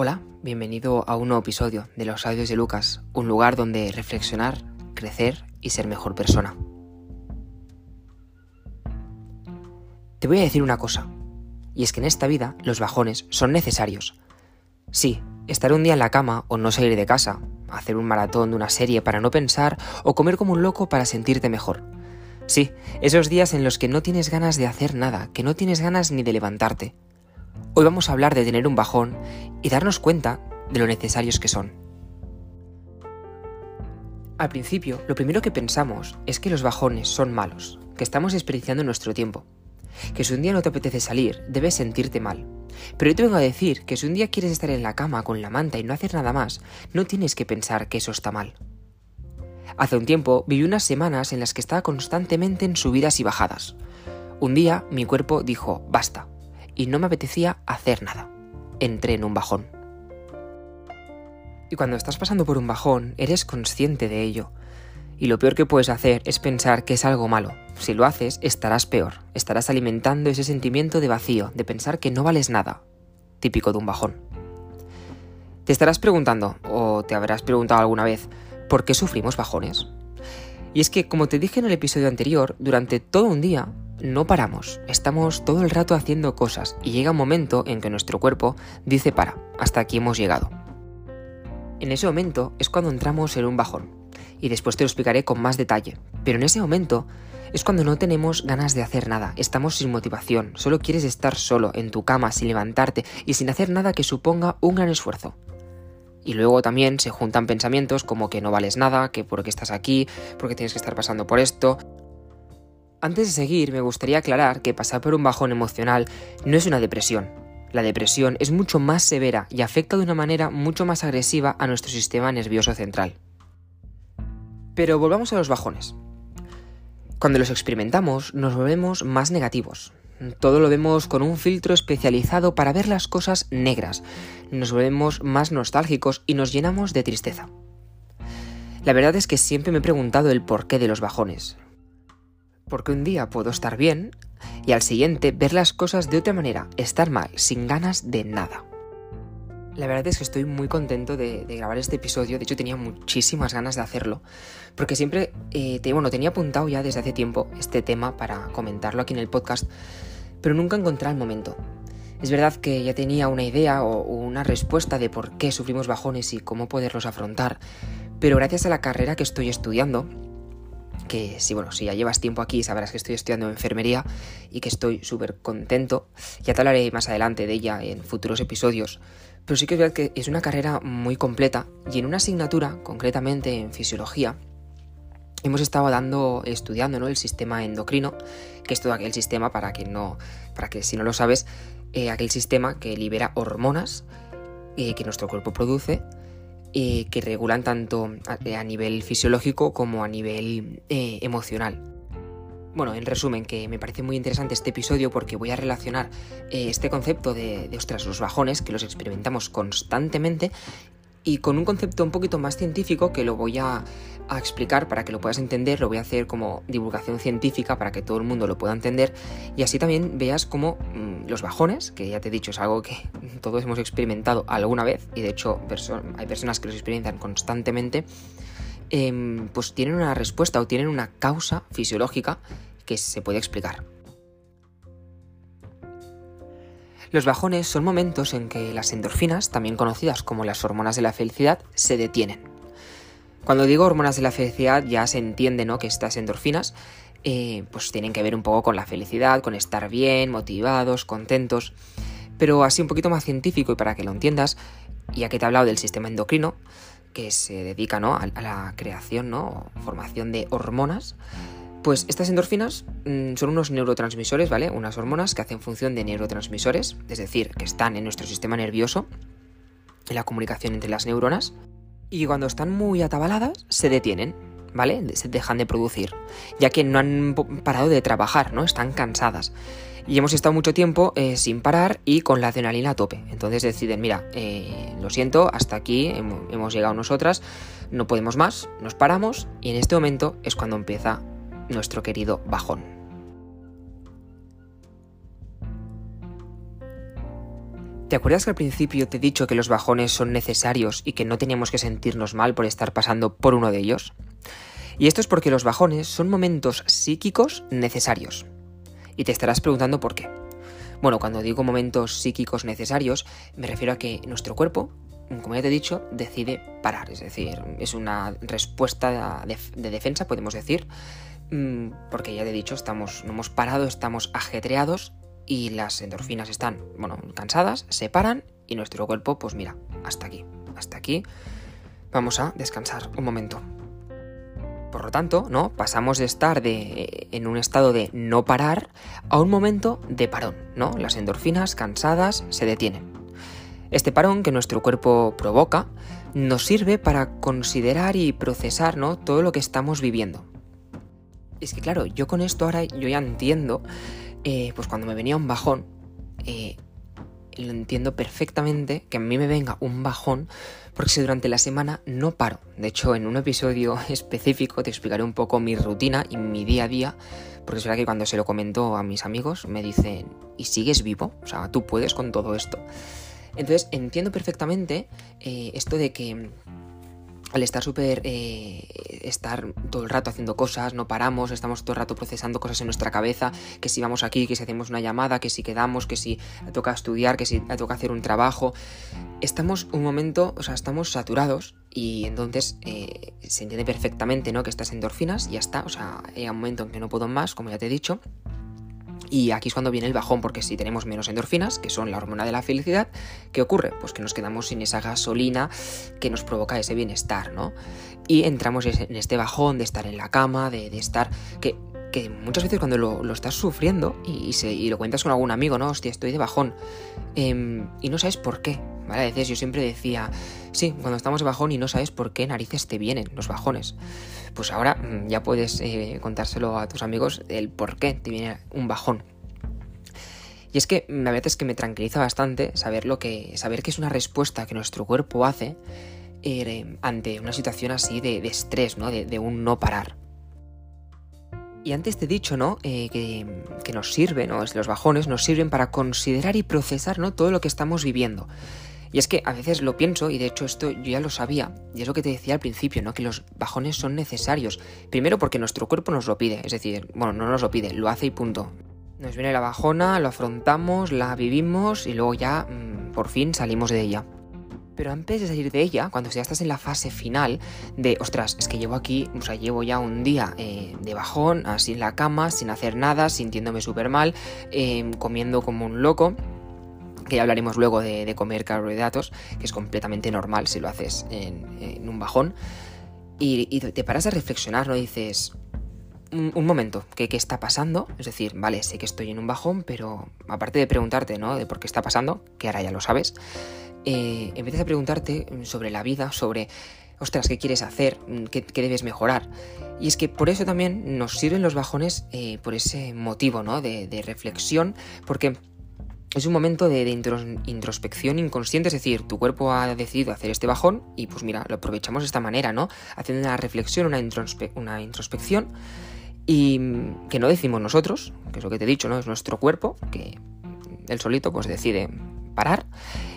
Hola, bienvenido a un nuevo episodio de los audios de Lucas, un lugar donde reflexionar, crecer y ser mejor persona. Te voy a decir una cosa, y es que en esta vida los bajones son necesarios. Sí, estar un día en la cama o no salir de casa, hacer un maratón de una serie para no pensar o comer como un loco para sentirte mejor. Sí, esos días en los que no tienes ganas de hacer nada, que no tienes ganas ni de levantarte. Hoy vamos a hablar de tener un bajón y darnos cuenta de lo necesarios que son. Al principio, lo primero que pensamos es que los bajones son malos, que estamos desperdiciando nuestro tiempo, que si un día no te apetece salir, debes sentirte mal. Pero yo te vengo a decir que si un día quieres estar en la cama con la manta y no hacer nada más, no tienes que pensar que eso está mal. Hace un tiempo viví unas semanas en las que estaba constantemente en subidas y bajadas. Un día mi cuerpo dijo, basta, y no me apetecía hacer nada. Entré en un bajón. Y cuando estás pasando por un bajón, eres consciente de ello. Y lo peor que puedes hacer es pensar que es algo malo. Si lo haces, estarás peor. Estarás alimentando ese sentimiento de vacío, de pensar que no vales nada. Típico de un bajón. Te estarás preguntando, o te habrás preguntado alguna vez, ¿por qué sufrimos bajones? Y es que, como te dije en el episodio anterior, durante todo un día no paramos, estamos todo el rato haciendo cosas y llega un momento en que nuestro cuerpo dice para, hasta aquí hemos llegado. En ese momento es cuando entramos en un bajón, y después te lo explicaré con más detalle, pero en ese momento es cuando no tenemos ganas de hacer nada, estamos sin motivación, solo quieres estar solo en tu cama sin levantarte y sin hacer nada que suponga un gran esfuerzo. Y luego también se juntan pensamientos como que no vales nada, que por qué estás aquí, porque tienes que estar pasando por esto, antes de seguir, me gustaría aclarar que pasar por un bajón emocional no es una depresión. La depresión es mucho más severa y afecta de una manera mucho más agresiva a nuestro sistema nervioso central. Pero volvamos a los bajones. Cuando los experimentamos, nos volvemos más negativos. Todo lo vemos con un filtro especializado para ver las cosas negras. Nos volvemos más nostálgicos y nos llenamos de tristeza. La verdad es que siempre me he preguntado el porqué de los bajones porque un día puedo estar bien y al siguiente ver las cosas de otra manera, estar mal, sin ganas de nada. La verdad es que estoy muy contento de, grabar este episodio, de hecho tenía muchísimas ganas de hacerlo, porque siempre, eh, bueno, tenía apuntado ya desde hace tiempo este tema para comentarlo aquí en el podcast, pero nunca encontré el momento. Es verdad que ya tenía una idea o una respuesta de por qué sufrimos bajones y cómo poderlos afrontar, pero gracias a la carrera que estoy estudiando, que si bueno, si ya llevas tiempo aquí sabrás que estoy estudiando enfermería y que estoy súper contento. Ya te hablaré más adelante de ella en futuros episodios. Pero sí que es verdad que es una carrera muy completa y en una asignatura, concretamente en fisiología, hemos estado dando, estudiando ¿no? el sistema endocrino, que es todo aquel sistema, para que no, para que si no lo sabes, eh, aquel sistema que libera hormonas eh, que nuestro cuerpo produce eh, que regulan tanto a, nivel fisiológico como a nivel eh, emocional. Bueno, en resumen, que me parece muy interesante este episodio porque voy a relacionar eh, este concepto de, de, ostras, los bajones, que los experimentamos constantemente, y con un concepto un poquito más científico que lo voy a, explicar para que lo puedas entender, lo voy a hacer como divulgación científica para que todo el mundo lo pueda entender y así también veas cómo mm, los bajones, que ya te he dicho es algo que todos hemos experimentado alguna vez y de hecho hay personas que los experimentan constantemente, em, pues tienen una respuesta o tienen una causa fisiológica que se puede explicar. Los bajones son momentos en que las endorfinas, también conocidas como las hormonas de la felicidad, se detienen. Cuando digo hormonas de la felicidad ya se entiende ¿no? que estas endorfinas eh, pues tienen que ver un poco con la felicidad, con estar bien, motivados, contentos. Pero así un poquito más científico y para que lo entiendas, ya que te he hablado del sistema endocrino, que se dedica ¿no? a, la creación ¿no? o formación de hormonas, pues estas endorfinas mm, son unos neurotransmisores, ¿vale? Unas hormonas que hacen función de neurotransmisores, es decir, que están en nuestro sistema nervioso, en la comunicación entre las neuronas, y cuando están muy atabaladas se detienen, ¿vale? Se dejan de producir, ya que no han parado de trabajar, ¿no? Están cansadas. Y hemos estado mucho tiempo eh, sin parar y con la adrenalina a tope. Entonces deciden, mira, eh, lo siento, hasta aquí hemos llegado nosotras, no podemos más, nos paramos y en este momento es cuando empieza nuestro querido bajón. ¿Te acuerdas que al principio te he dicho que los bajones son necesarios y que no teníamos que sentirnos mal por estar pasando por uno de ellos? Y esto es porque los bajones son momentos psíquicos necesarios. Y te estarás preguntando por qué. Bueno, cuando digo momentos psíquicos necesarios, me refiero a que nuestro cuerpo, como ya te he dicho, decide parar. Es decir, es una respuesta de, defensa, podemos decir, porque ya te he dicho, estamos, no hemos parado, estamos ajetreados y las endorfinas están, bueno, cansadas, se paran y nuestro cuerpo, pues mira, hasta aquí, hasta aquí, vamos a descansar un momento. Por lo tanto, ¿no? Pasamos de estar en un estado de no parar a un momento de parón, ¿no? Las endorfinas cansadas se detienen. Este parón que nuestro cuerpo provoca nos sirve para considerar y procesar, ¿no? Todo lo que estamos viviendo. Es que claro, yo con esto ahora yo ya entiendo eh, pues cuando me venía un bajón, eh, lo entiendo perfectamente que a mí me venga un bajón porque si durante la semana no paro. De hecho, en un episodio específico te explicaré un poco mi rutina y mi día a día, porque es verdad que cuando se lo comento a mis amigos me dicen, ¿y sigues vivo? O sea, tú puedes con todo esto. Entonces entiendo perfectamente eh, esto de que al estar súper, eh, estar todo el rato haciendo cosas, no paramos, estamos todo el rato procesando cosas en nuestra cabeza, que si vamos aquí, que si hacemos una llamada, que si quedamos, que si toca estudiar, que si toca hacer un trabajo, estamos un momento, o sea, estamos saturados y entonces eh, se entiende perfectamente, ¿no? Que estas endorfinas ya está, o sea, hay un momento en que no puedo más, como ya te he dicho, y aquí es cuando viene el bajón, porque si tenemos menos endorfinas, que son la hormona de la felicidad, ¿qué ocurre? Pues que nos quedamos sin esa gasolina que nos provoca ese bienestar, ¿no? Y entramos en este bajón de estar en la cama, de, estar... que que muchas veces cuando lo, estás sufriendo y, se, lo cuentas con algún amigo, ¿no? Hostia, estoy de bajón. Em, y no sabes por qué, A veces yo siempre decía, sí, cuando estamos bajón y no sabes por qué narices te vienen los bajones pues ahora mm, ya puedes eh, contárselo a tus amigos el por qué te viene un bajón. Y es que mm, la verdad es que me tranquiliza bastante saber lo que. saber que es una respuesta que nuestro cuerpo hace eh, ante una situación así de, estrés, ¿no? De, un no parar. Y antes te he dicho, ¿no? Eh, que, nos sirve, ¿no? Los bajones nos sirven para considerar y procesar, ¿no? Todo lo que estamos viviendo. Y es que a veces lo pienso, y de hecho esto yo ya lo sabía, y es lo que te decía al principio, ¿no? Que los bajones son necesarios. Primero porque nuestro cuerpo nos lo pide, es decir, bueno, no nos lo pide, lo hace y punto. Nos viene la bajona, lo afrontamos, la vivimos y luego ya mm, por fin salimos de ella. Pero antes de salir de ella, cuando ya estás en la fase final de, ostras, es que llevo aquí, o sea, llevo ya un día eh, de bajón, así en la cama, sin hacer nada, sintiéndome súper mal, eh, comiendo como un loco, que ya hablaremos luego de, comer carbohidratos, que es completamente normal si lo haces en, un bajón, y, te paras a reflexionar, ¿no? dices, un, momento, ¿qué, ¿qué, está pasando? Es decir, vale, sé que estoy en un bajón, pero aparte de preguntarte, ¿no? De por qué está pasando, que ahora ya lo sabes, eh, empiezas a preguntarte sobre la vida, sobre, ostras, ¿qué quieres hacer? ¿Qué, debes mejorar? Y es que por eso también nos sirven los bajones, eh, por ese motivo, ¿no? De, de reflexión, porque es un momento de, introspección inconsciente, es decir, tu cuerpo ha decidido hacer este bajón y pues mira, lo aprovechamos de esta manera, ¿no? Haciendo una reflexión, una, una introspección y que no decimos nosotros, que es lo que te he dicho, ¿no? Es nuestro cuerpo que el solito pues decide parar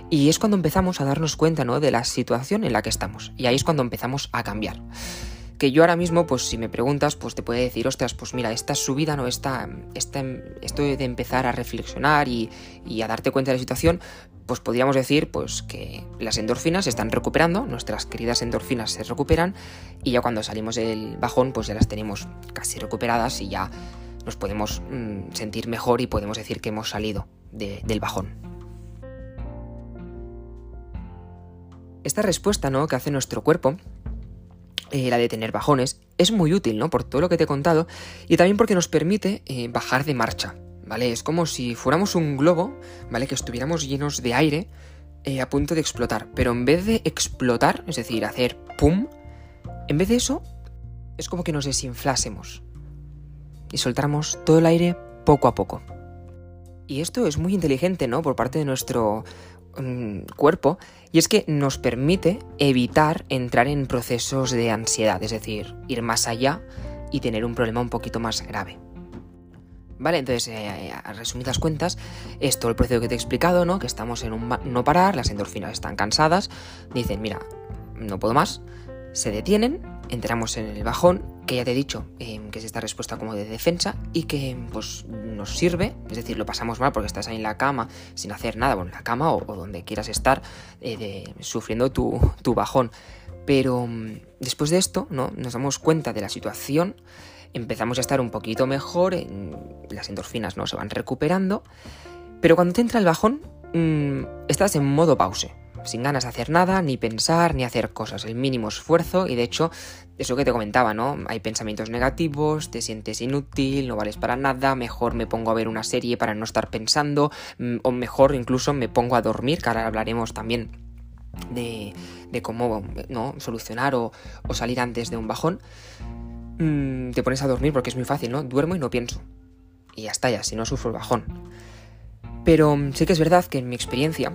y es cuando empezamos a darnos cuenta, ¿no? De la situación en la que estamos y ahí es cuando empezamos a cambiar que yo ahora mismo, pues si me preguntas, pues te puede decir, ostras, pues mira, esta subida, ¿no? Esta, esto de empezar a reflexionar y, a darte cuenta de la situación, pues podríamos decir pues que las endorfinas se están recuperando, nuestras queridas endorfinas se recuperan y ya cuando salimos del bajón pues ya las tenemos casi recuperadas y ya nos podemos mm, sentir mejor y podemos decir que hemos salido del bajón. Esta respuesta ¿no? que hace nuestro cuerpo eh, la de tener bajones, es muy útil, ¿no? Por todo lo que te he contado y también porque nos permite eh, bajar de marcha, ¿vale? Es como si fuéramos un globo, ¿vale? Que estuviéramos llenos de aire eh, a punto de explotar, pero en vez de explotar, es decir, hacer pum, en vez de eso, es como que nos desinflásemos y soltáramos todo el aire poco a poco. Y esto es muy inteligente, ¿no? Por parte de nuestro Mm, cuerpo y es que nos permite evitar entrar en procesos de ansiedad, es decir, ir más allá y tener un problema un poquito más grave. ¿Vale? Entonces, eh, a resumidas cuentas, es todo el proceso que te he explicado, ¿no? Que estamos en un no parar, las endorfinas están cansadas, dicen, mira, no puedo más, se detienen, entramos en el bajón, que ya te he dicho, em, que es esta respuesta como de defensa y que pues nos sirve, es decir, lo pasamos mal porque estás ahí en la cama sin hacer nada, bueno, en la cama o, donde quieras estar, eh, sufriendo tu, bajón. Pero mm, después de esto, ¿no? Nos damos cuenta de la situación empezamos a estar un poquito mejor, las endorfinas no se van recuperando, pero cuando te entra el bajón, mm, estás en modo pause, sin ganas de hacer nada, ni pensar, ni hacer cosas, el mínimo esfuerzo, y de hecho, eso que te comentaba, ¿no? Hay pensamientos negativos, te sientes inútil, no vales para nada, mejor me pongo a ver una serie para no estar pensando, mm, o mejor incluso me pongo a dormir, que ahora hablaremos también de, cómo ¿no? solucionar o, salir antes de un bajón. Mm, te pones a dormir porque es muy fácil, ¿no? Duermo y no pienso. Y ya está, ya, si no sufro el bajón. Pero mm, sí que es verdad que en mi experiencia,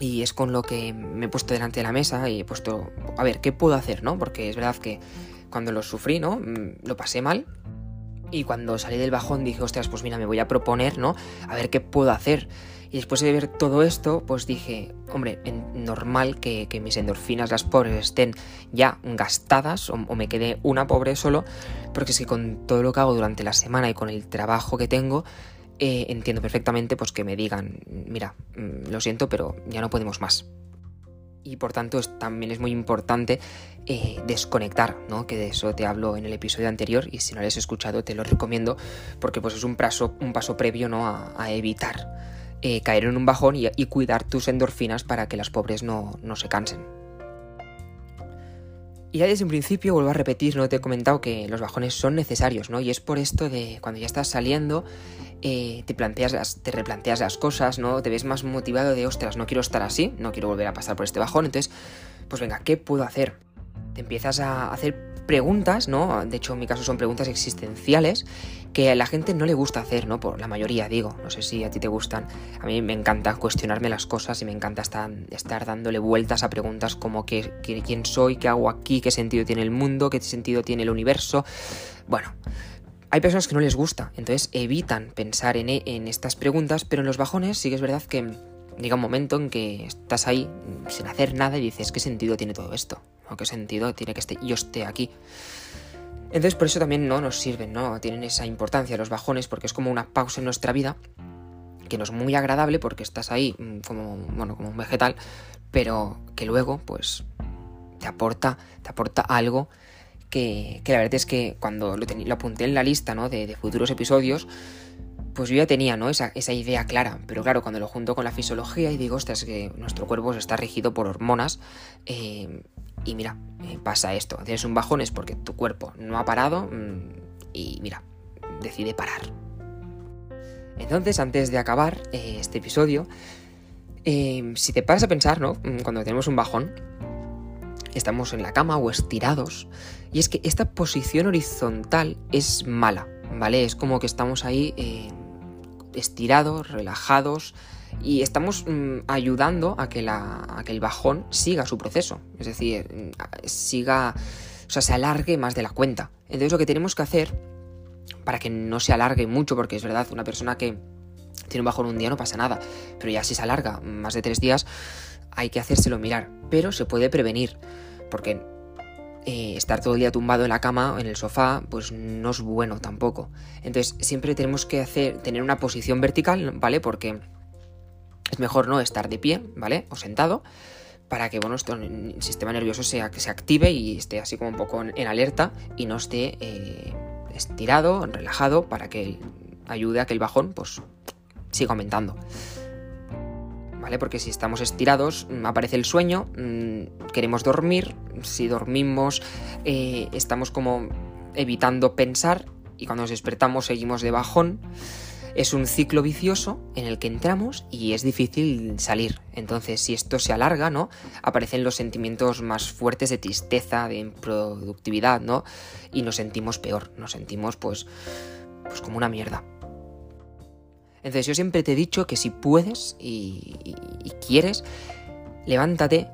y es con lo que me he puesto delante de la mesa y he puesto, a ver, ¿qué puedo hacer, no? Porque es verdad que cuando lo sufrí, ¿no? Mm, lo pasé mal. Y cuando salí del bajón dije, ostras, pues mira, me voy a proponer, ¿no? A ver qué puedo hacer. Y después de ver todo esto, pues dije, hombre, normal que, mis endorfinas, las pobres, estén ya gastadas o, me quede una pobre solo, porque es que con todo lo que hago durante la semana y con el trabajo que tengo, eh, entiendo perfectamente pues que me digan, mira, mm, lo siento, pero ya no podemos más. Y por tanto también es muy importante eh, desconectar, ¿no? Que de eso te hablo en el episodio anterior y si no lo has escuchado te lo recomiendo porque pues es un paso, un paso previo ¿no? a evitar eh, caer en un bajón y, cuidar tus endorfinas para que las pobres no, se cansen. Y ya desde un principio, vuelvo a repetir, no te he comentado que los bajones son necesarios, ¿no? Y es por esto de cuando ya estás saliendo, eh, te planteas te replanteas las cosas, ¿no? Te ves más motivado de, ostras, no quiero estar así, no quiero volver a pasar por este bajón, entonces, pues venga, ¿qué puedo hacer? Te empiezas a hacer preguntas, ¿no? De hecho, en mi caso son preguntas existenciales que a la gente no le gusta hacer, ¿no? Por la mayoría, digo. No sé si a ti te gustan. A mí me encanta cuestionarme las cosas y me encanta estar, dándole vueltas a preguntas como ¿qué, quién soy, qué hago aquí, qué sentido tiene el mundo, qué sentido tiene el universo. Bueno, hay personas que no les gusta, entonces evitan pensar en, en estas preguntas, pero en los bajones sí que es verdad que llega un momento en que estás ahí sin hacer nada y dices, ¿qué sentido tiene todo esto? ¿O qué sentido tiene que este, yo esté aquí? Entonces por eso también no nos sirven, ¿no? Tienen esa importancia los bajones porque es como una pausa en nuestra vida que no es muy agradable porque estás ahí mm, como, bueno, como un vegetal, pero que luego pues te aporta, te aporta algo que, la verdad es que cuando lo, lo apunté en la lista ¿no? de, futuros episodios, pues yo ya tenía ¿no? esa, esa, idea clara, pero claro, cuando lo junto con la fisiología y digo, ostras, que nuestro cuerpo está regido por hormonas, eh, y mira, eh, pasa esto, tienes un bajón es porque tu cuerpo no ha parado mm, y mira, decide parar. Entonces, antes de acabar eh, este episodio, eh, si te paras a pensar, ¿no? Mm, cuando tenemos un bajón, estamos en la cama o estirados, y es que esta posición horizontal es mala, ¿vale? Es como que estamos ahí estirados, relajados, y estamos mm, ayudando a que, el bajón siga su proceso, es decir, mm, siga, o sea, se alargue más de la cuenta. Entonces lo que tenemos que hacer, para que no se alargue mucho, porque es verdad, una persona que tiene un bajón un día no pasa nada, pero ya si se alarga más de tres días, hay que hacérselo mirar, pero se puede prevenir, porque eh, estar todo el día tumbado en la cama o en el sofá, pues no es bueno tampoco. Entonces, siempre tenemos que hacer, tener una posición vertical, ¿vale? Porque es mejor no estar de pie, ¿vale? O sentado, para que bueno, el sistema nervioso sea, que se active y esté así como un poco en, alerta y no esté eh, estirado, relajado, para que ayude a que el bajón pues siga aumentando. ¿Vale? Porque si estamos estirados, mm, aparece el sueño, mm, queremos dormir, si dormimos eh, estamos como evitando pensar y cuando nos despertamos seguimos de bajón. Es un ciclo vicioso en el que entramos y es difícil salir. Entonces, si esto se alarga, ¿no? Aparecen los sentimientos más fuertes de tristeza, de improductividad, ¿no? Y nos sentimos peor, nos sentimos pues pues como una mierda. Entonces, yo siempre te he dicho que si puedes y, y quieres, levántate,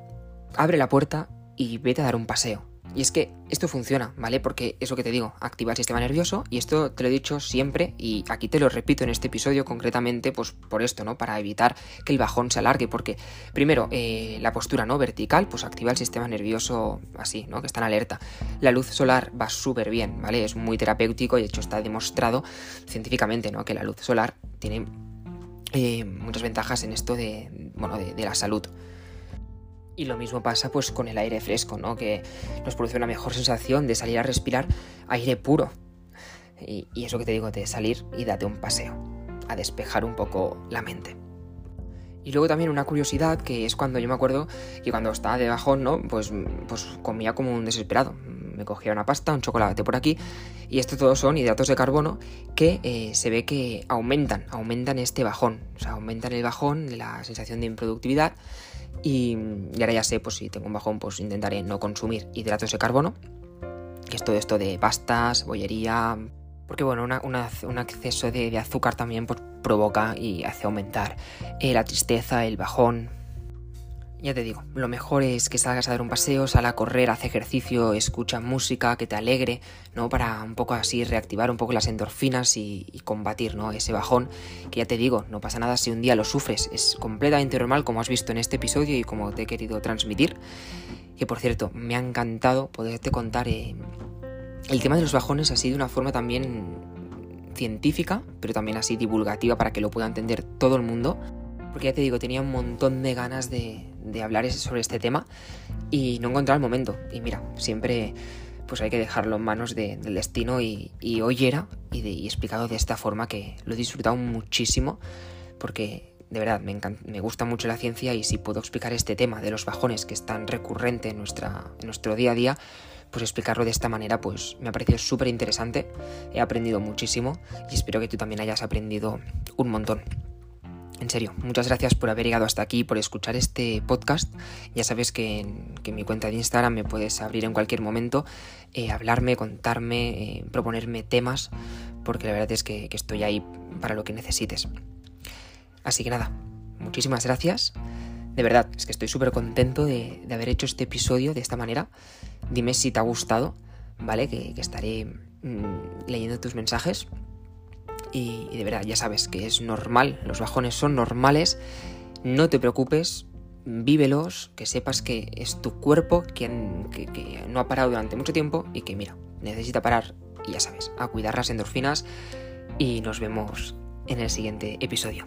abre la puerta y vete a dar un paseo. Y es que esto funciona, ¿vale? Porque es lo que te digo, activa el sistema nervioso y esto te lo he dicho siempre y aquí te lo repito en este episodio concretamente, pues por esto, ¿no? Para evitar que el bajón se alargue, porque primero, eh, la postura, ¿no? Vertical, pues activa el sistema nervioso así, ¿no? Que está en alerta. La luz solar va súper bien, ¿vale? Es muy terapéutico y de hecho está demostrado científicamente, ¿no? Que la luz solar tiene eh, muchas ventajas en esto de, bueno, de la salud. Y lo mismo pasa pues con el aire fresco, ¿no? Que nos produce una mejor sensación de salir a respirar aire puro. Y, eso que te digo, de salir y date un paseo, a despejar un poco la mente. Y luego también una curiosidad que es cuando yo me acuerdo que cuando estaba de bajón, ¿no? Pues, pues comía como un desesperado. Me cogía una pasta, un chocolate por aquí. Y esto todo son hidratos de carbono que eh, se ve que aumentan, aumentan este bajón. O sea, aumentan el bajón, la sensación de improductividad y, ahora ya sé, pues si tengo un bajón, pues intentaré no consumir hidratos de carbono, que es todo esto de pastas, bollería, porque bueno, un exceso de, azúcar también pues, provoca y hace aumentar eh, la tristeza, el bajón, ya te digo, lo mejor es que salgas a dar un paseo, sal a correr, haz ejercicio, escucha música que te alegre, ¿no? Para un poco así reactivar un poco las endorfinas y, combatir, ¿no? Ese bajón, que ya te digo, no pasa nada si un día lo sufres, es completamente normal como has visto en este episodio y como te he querido transmitir. Que por cierto, me ha encantado poderte contar eh, el tema de los bajones así de una forma también científica, pero también así divulgativa para que lo pueda entender todo el mundo. Porque ya te digo, tenía un montón de ganas de, de hablar sobre este tema y no encontrar el momento. Y mira, siempre pues hay que dejarlo en manos del destino y, hoy era y, de, explicado de esta forma que lo he disfrutado muchísimo porque de verdad me, me, gusta mucho la ciencia y si puedo explicar este tema de los bajones que es tan recurrente en, nuestra, nuestro día a día, pues explicarlo de esta manera pues me ha parecido súper interesante, he aprendido muchísimo y espero que tú también hayas aprendido un montón. En serio, muchas gracias por haber llegado hasta aquí, por escuchar este podcast. Ya sabes que en, mi cuenta de Instagram me puedes abrir en cualquier momento, eh, hablarme, contarme, eh, proponerme temas, porque la verdad es que, estoy ahí para lo que necesites. Así que nada, muchísimas gracias. De verdad, es que estoy súper contento de, haber hecho este episodio de esta manera. Dime si te ha gustado, ¿vale? Que, estaré mm, leyendo tus mensajes y, de verdad, ya sabes que es normal, los bajones son normales, no te preocupes, vívelos, que sepas que es tu cuerpo quien que, no ha parado durante mucho tiempo y que mira, necesita parar y ya sabes, a cuidar las endorfinas y nos vemos en el siguiente episodio.